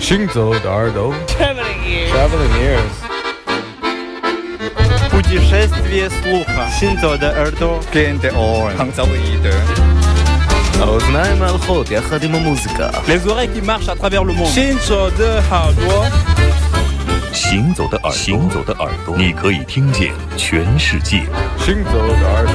行走的耳朵 Traveling ears. Traveling ears Путешествие слуха. Синто де Эрдо. Gente on. Hansaluide. האוזניים ההלכות יחד עם המוזיקה Les oreilles qui marchent à travers le monde. Shinzo de Hardwa. 行走的耳朵，行走的耳朵，你可以听见全世界。 行走的耳朵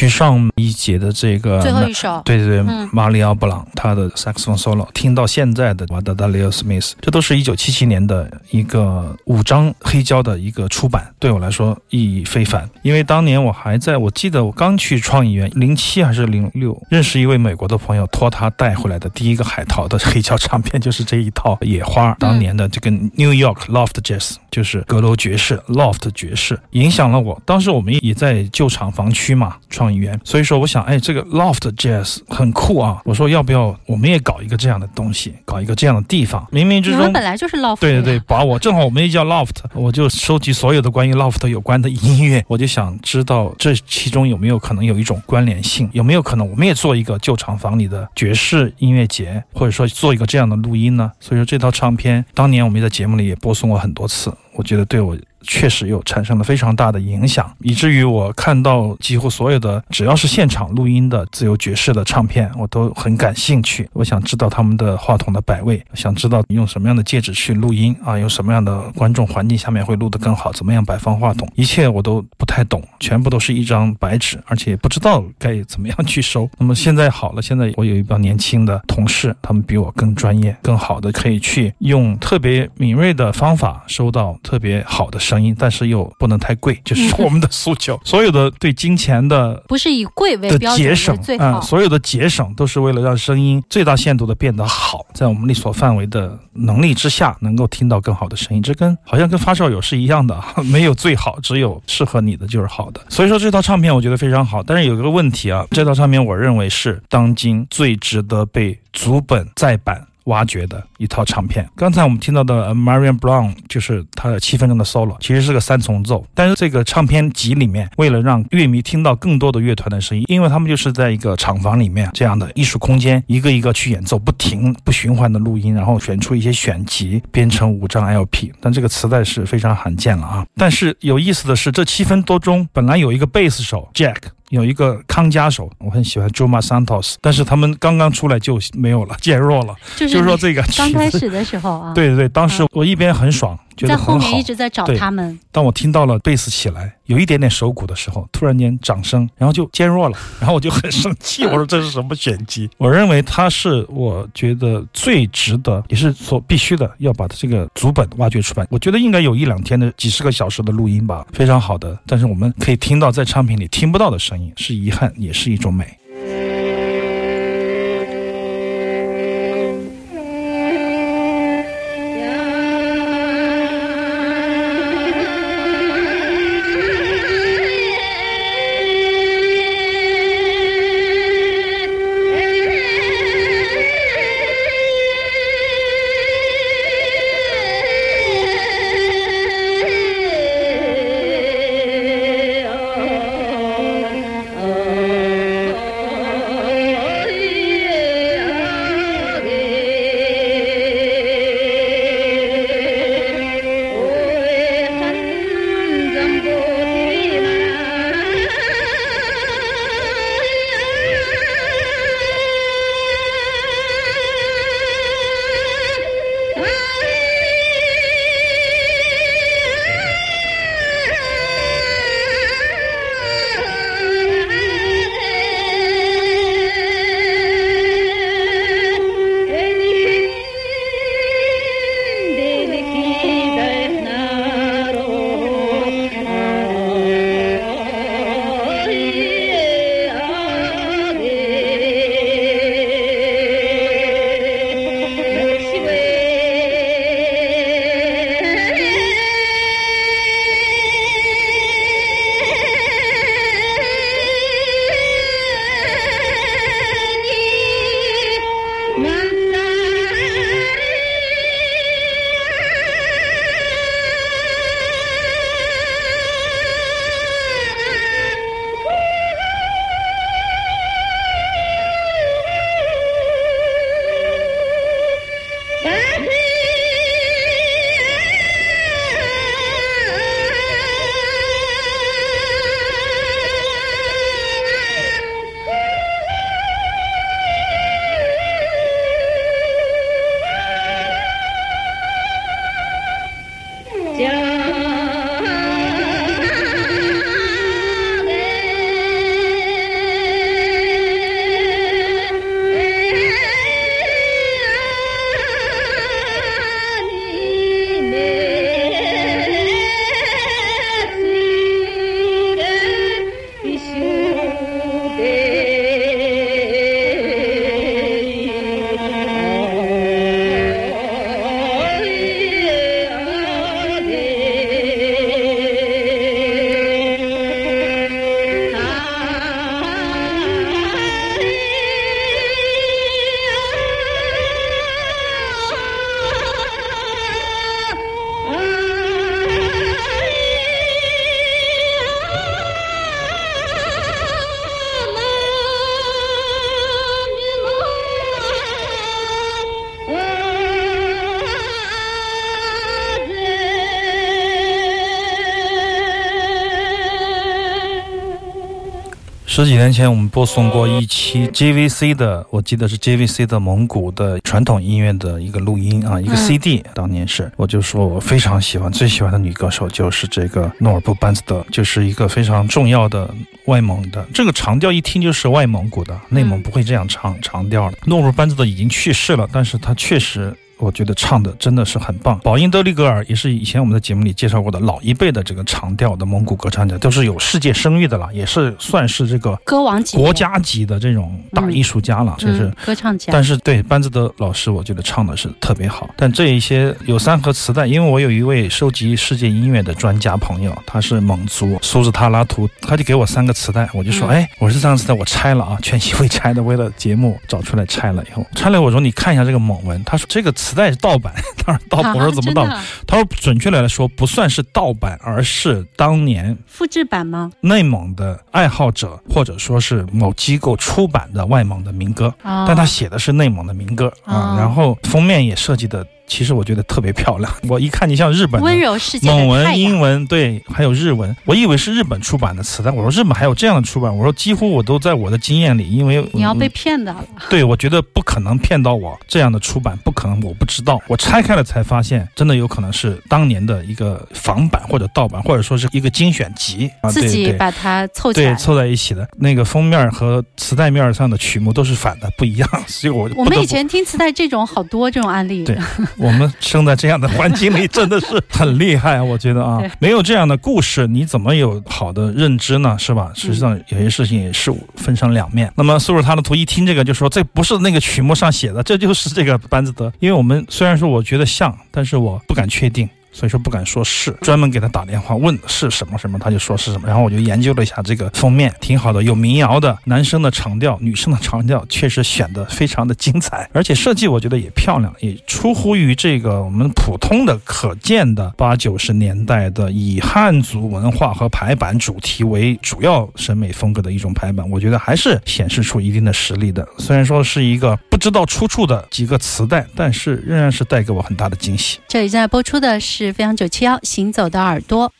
续上一节的这个最后一首。对对对，嗯。马里奥布朗他的萨克斯风 solo，听到现在的瓦达达雷奥斯密斯，这都是一九七七年的一个五张黑胶的一个出版，对我来说意义非凡。因为当年我还在，我记得我刚去创意园，零七还是零六，认识一位美国的朋友，托他带回来的第一个海淘的黑胶唱片就是这一套《野花》，当年的这个 New York Loft Jazz，就是阁楼爵士 Loft 爵士，影响了我。当时我们也在旧厂房区嘛，创意园，所以说我想，哎，这个 Loft Jazz 很酷啊！我说要不要我们也搞一个这样的东西，搞一个这样的地方？冥冥之中你们本。来就是 loft，对对对，把我正好我们也叫 loft，我就收集所有的关于 loft 有关的音乐，我就想知道这其中有没有可能有一种关联性，有没有可能我们也做一个旧厂房里的爵士音乐节，或者说做一个这样的录音呢？所以说这套唱片当年我们在节目里也播送过很多次，我觉得对我确实有产生了非常大的影响，以至于我看到几乎所有的只要是现场录音的自由爵士的唱片，我都很感兴趣。我想知道他们的话筒的摆位，想知道用什么样的介质去录音啊，用什么样的观众环境下面会录得更好，怎么样摆放话筒，一切我都不太懂，全部都是一张白纸，而且不知道该怎么样去收。那么现在好了，现在我有一帮年轻的同事，他们比我更专业、更好的，可以去用特别敏锐的方法收到特别好的声音，但是又不能太贵，就是我们的诉求。所有的对金钱的不是以贵为的标准节省为最啊、好。所有的节省都是为了让声音最大限度的变得好，在我们力所范围的能力之下，能够听到更好的声音。这跟好像跟发烧友是一样的，啊 没有最好，只有适合你的就是好的。所以说这套唱片我觉得非常好，但是有一个问题啊，这套唱片我认为是当今最值得被足本再版。挖掘的一套唱片。刚才我们听到的 Marion Brown 就是他的七分钟的 solo，其实是个三重奏。但是这个唱片集里面，为了让乐迷听到更多的乐团的声音，因为他们就是在一个厂房里面这样的艺术空间，一个一个去演奏，不停不循环的录音，然后选出一些选集，编成五张 LP。但这个磁带是非常罕见了啊！但是有意思的是，这七分多钟本来有一个贝斯手 Jack。有一个康佳手，我很喜欢 Juma Santos，但是他们刚刚出来就没有了，减弱了。就是就是说这个刚开始的时候啊，对对对，当时我一边很爽，在后面一。直在找他们。当我听到了贝斯起来，有一点点手鼓的时候，突然间掌声，然后就减弱了，然后我就很生气，我说这是什么玄机？我认为它是我觉得最值得，也是所必须的，要把它这个组本挖掘出来。我觉得应该有一两天的几十个小时的录音吧，非常好的。但是我们可以听到在唱片里听不到的声音，是遗憾，也是一种美。十几年前，我们播送过一期 JVC 的，我记得是 JVC 的蒙古的传统音乐的一个录音啊，一个嗯 CD。当年是，我就说我非常喜欢，最喜欢的女歌手就是这个诺尔布班斯德，就是一个非常重要的外蒙的。这个长调一听就是外蒙古的，内蒙不会这样唱长调的。诺尔布班斯德已经去世了，但是他确实。我觉得唱的真的是很棒。宝音德里格尔也是以前我们在节目里介绍过的老一辈的这个长调的蒙古歌唱家，都是有世界声誉的了，也是算是这个歌王级国家级的这种大艺术家了，这是嗯。歌唱家，但是对班兹德老师，我觉得唱的是特别好。但这一些有三盒磁带，因为我有一位收集世界音乐的专家朋友，他是蒙族苏兹塔拉图，他就给我三个磁带，我就说，嗯哎，我是三个磁带我拆了啊，全息会拆的，为了节目找出来拆了以后，拆了我说你看一下这个蒙文，他说这个磁带是盗版，当然盗版，我说怎么盗他说准确来说不算是盗版，而是当年复制版吗？内蒙的爱好者或者说是某机构出版的外蒙的民歌。啊，但他写的是内蒙的民歌啊哦，然后封面也设计的，其实我觉得特别漂亮。我一看你像日本的温柔世界的蒙文、英文，对，还有日文，我以为是日本出版的词，但。我说日本还有这样的出版，我说几乎我都在我的经验里，因为你要被嗯骗的了。对我觉得不可能骗到我这样的出版，不可能，我不知道。我拆开了才发现，真的有可能是当年的一个仿版或者盗版，或者说是一个精选集啊，自。己把它凑起来。对凑在一起的那个封面和磁带面上的曲目都是反的，不一样，所以我我们以前听磁带这种好多这种案例。对我们生在这样的环境里，真的是 很厉害，我觉得啊，没有这样的故事，你怎么有好的认知呢？是吧？实际上有些事情也是分成两面。那么苏尔他的图一听这个就说，这不是那个曲目上写的，这就是这个班子德。因为我们虽然说我觉得像，但是我不敢确定。所以说不敢说是，专门给他打电话问是什么什么，他就说是什么。然后我就研究了一下这个封面，挺好的，有民谣的，男生的长调，女生的长调，确实选的非常的精彩，而且设计我觉得也漂亮，也出乎于这个我们普通的可见的八九十年代的以汉族文化和排版主题为主要审美风格的一种排版，我觉得还是显示出一定的实力的。虽然说是一个不知道出处的几个磁带，但是仍然是带给我很大的惊喜。这里正在播出的是是飞扬九七幺《行走的耳朵》。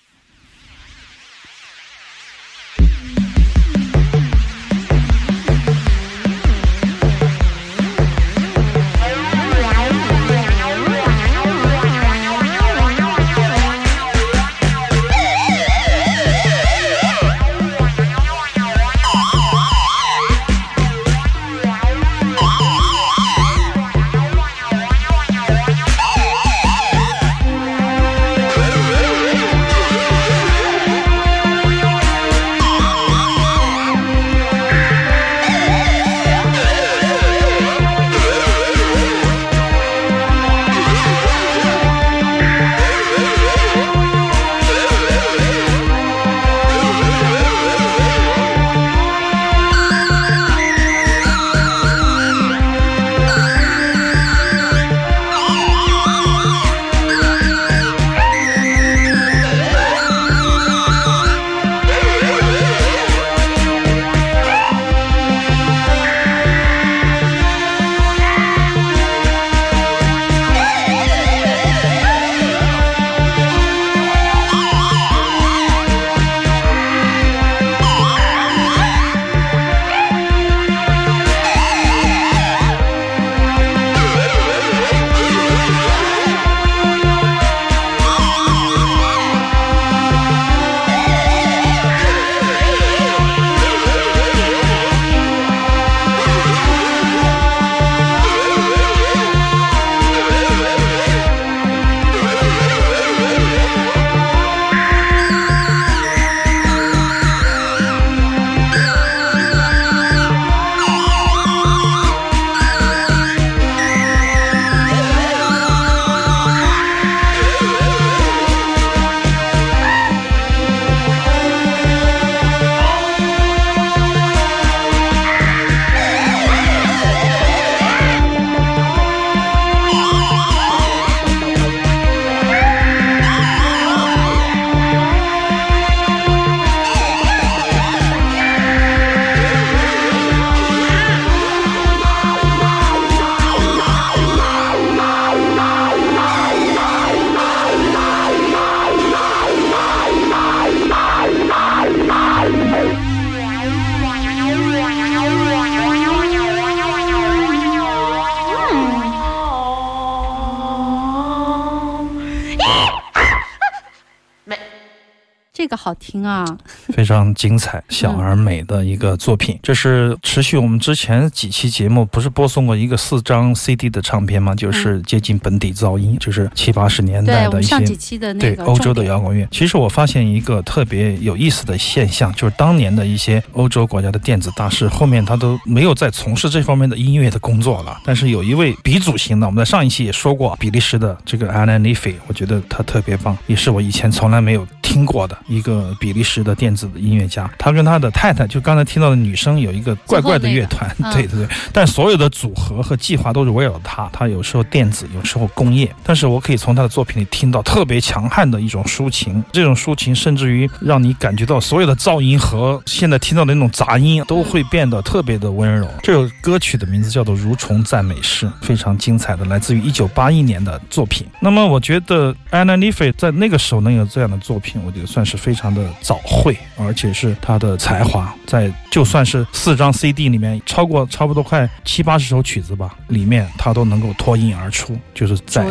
个好听啊！非常精彩、小而美的一个作品。这是持续我们之前几期节目不是播送过一个四张 CD 的唱片吗？就是接近本底噪音，就是七八十年代的一些上几期的那个对欧洲的摇滚乐，其实我发现一个特别有意思的现象，就是当年的一些欧洲国家的电子大师，后面他都没有再从事这方面的音乐的工作了。但是有一位鼻祖型的，我们在上一期也说过，比利时的这个 Alan Liffey，我觉得他特别棒，也是我以前从来没有听过的一个比利时的电子的音乐家。他跟他的太太，就刚才听到的女生，有一个怪怪的乐团，那个 嗯对对对。但所有的组合和计划都是围绕他，他有时候电子，有时候工业。但是我可以从他的作品里听到特别强悍的一种抒情，这种抒情甚至于让你感觉到所有的噪音和现在听到的那种杂音都会变得特别的温柔。这首歌曲的名字叫做《蠕虫赞美诗》，非常精彩的，来自于一九八一年的作品。那么我觉得 Anna l i f e 在那个时候能有这样的作品，我觉得算是非常的早慧，而且是他的才华在就算是四张 CD 里面超过差不多快七八十首曲子吧，里面他都能够脱颖而出，就是在。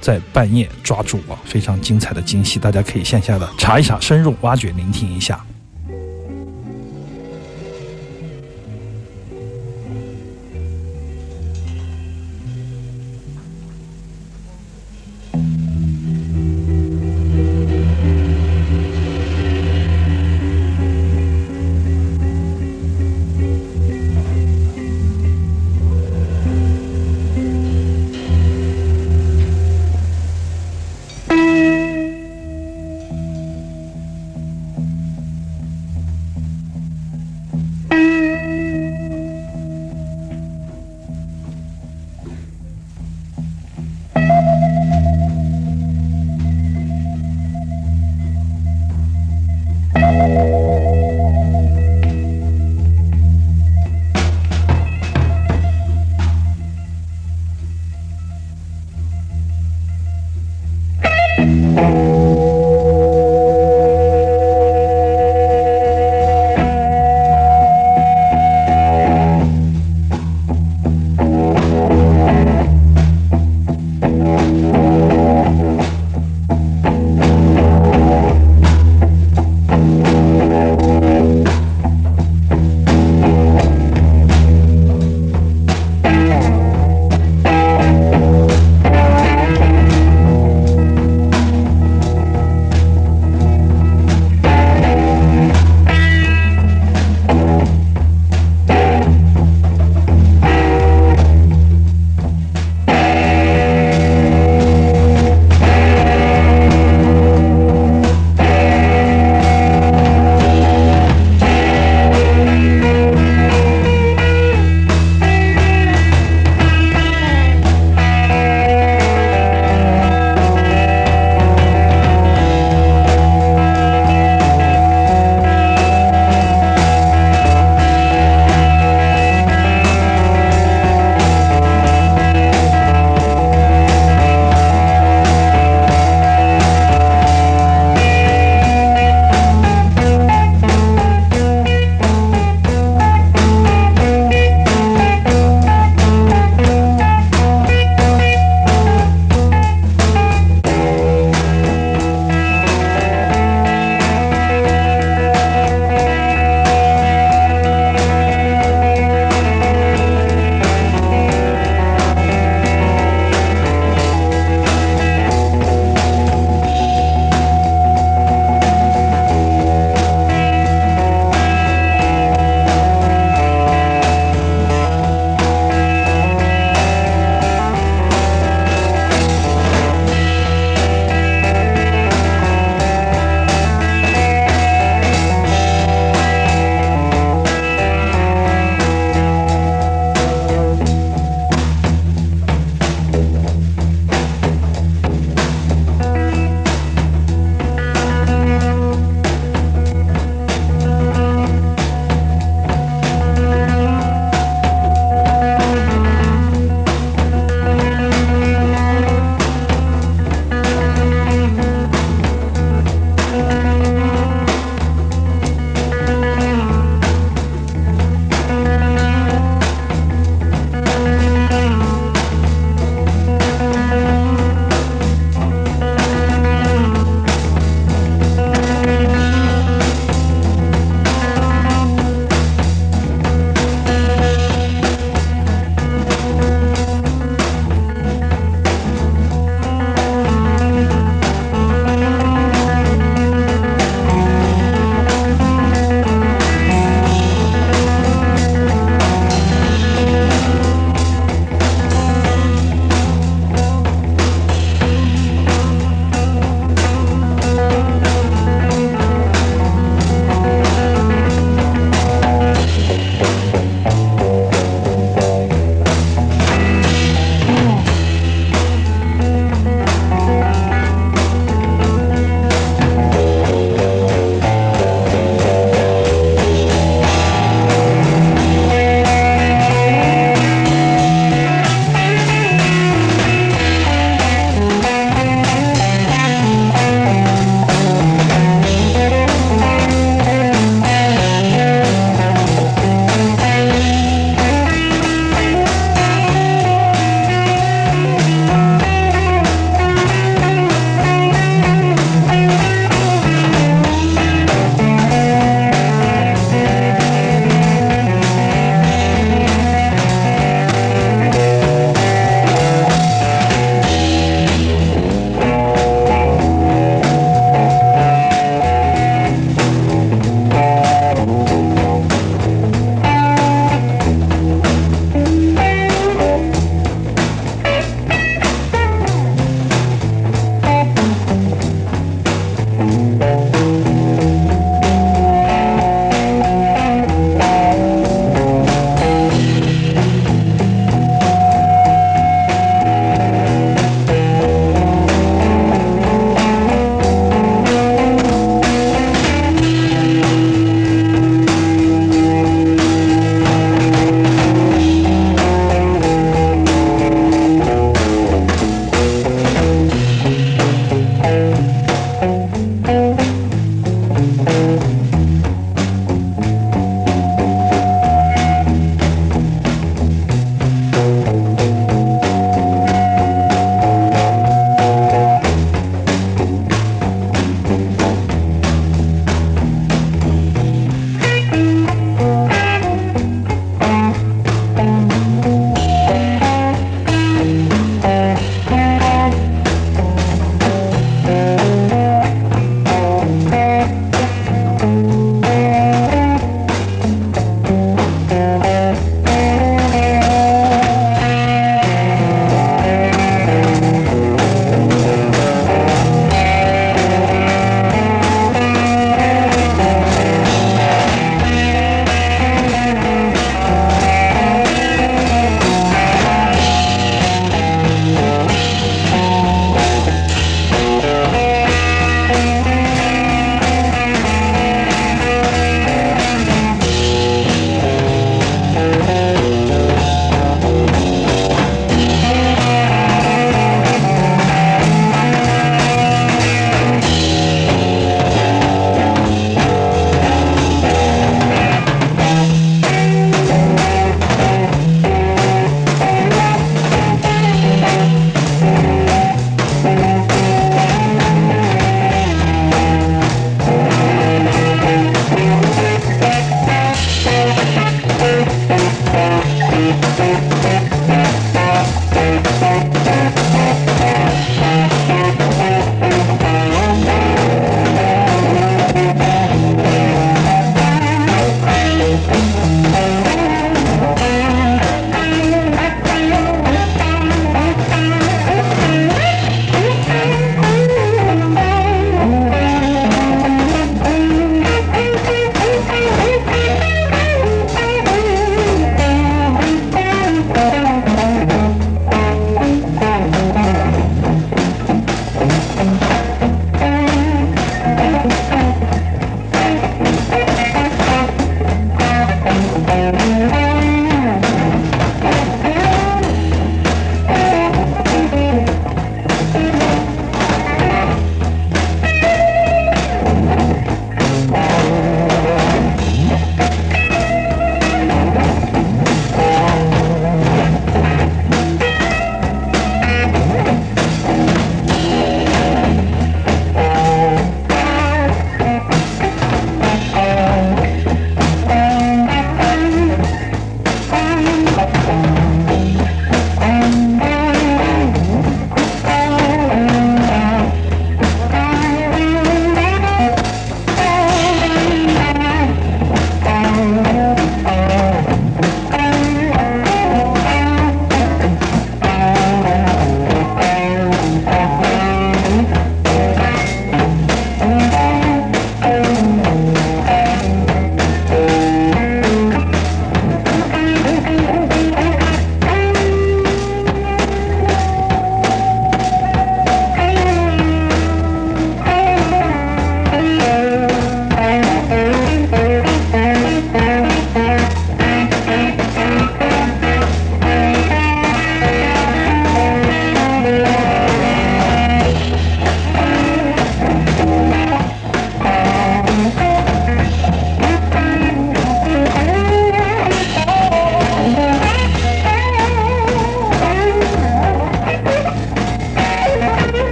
在半夜抓住我，非常精彩的惊喜，大家可以线下的查一查，深入挖掘，聆听一下。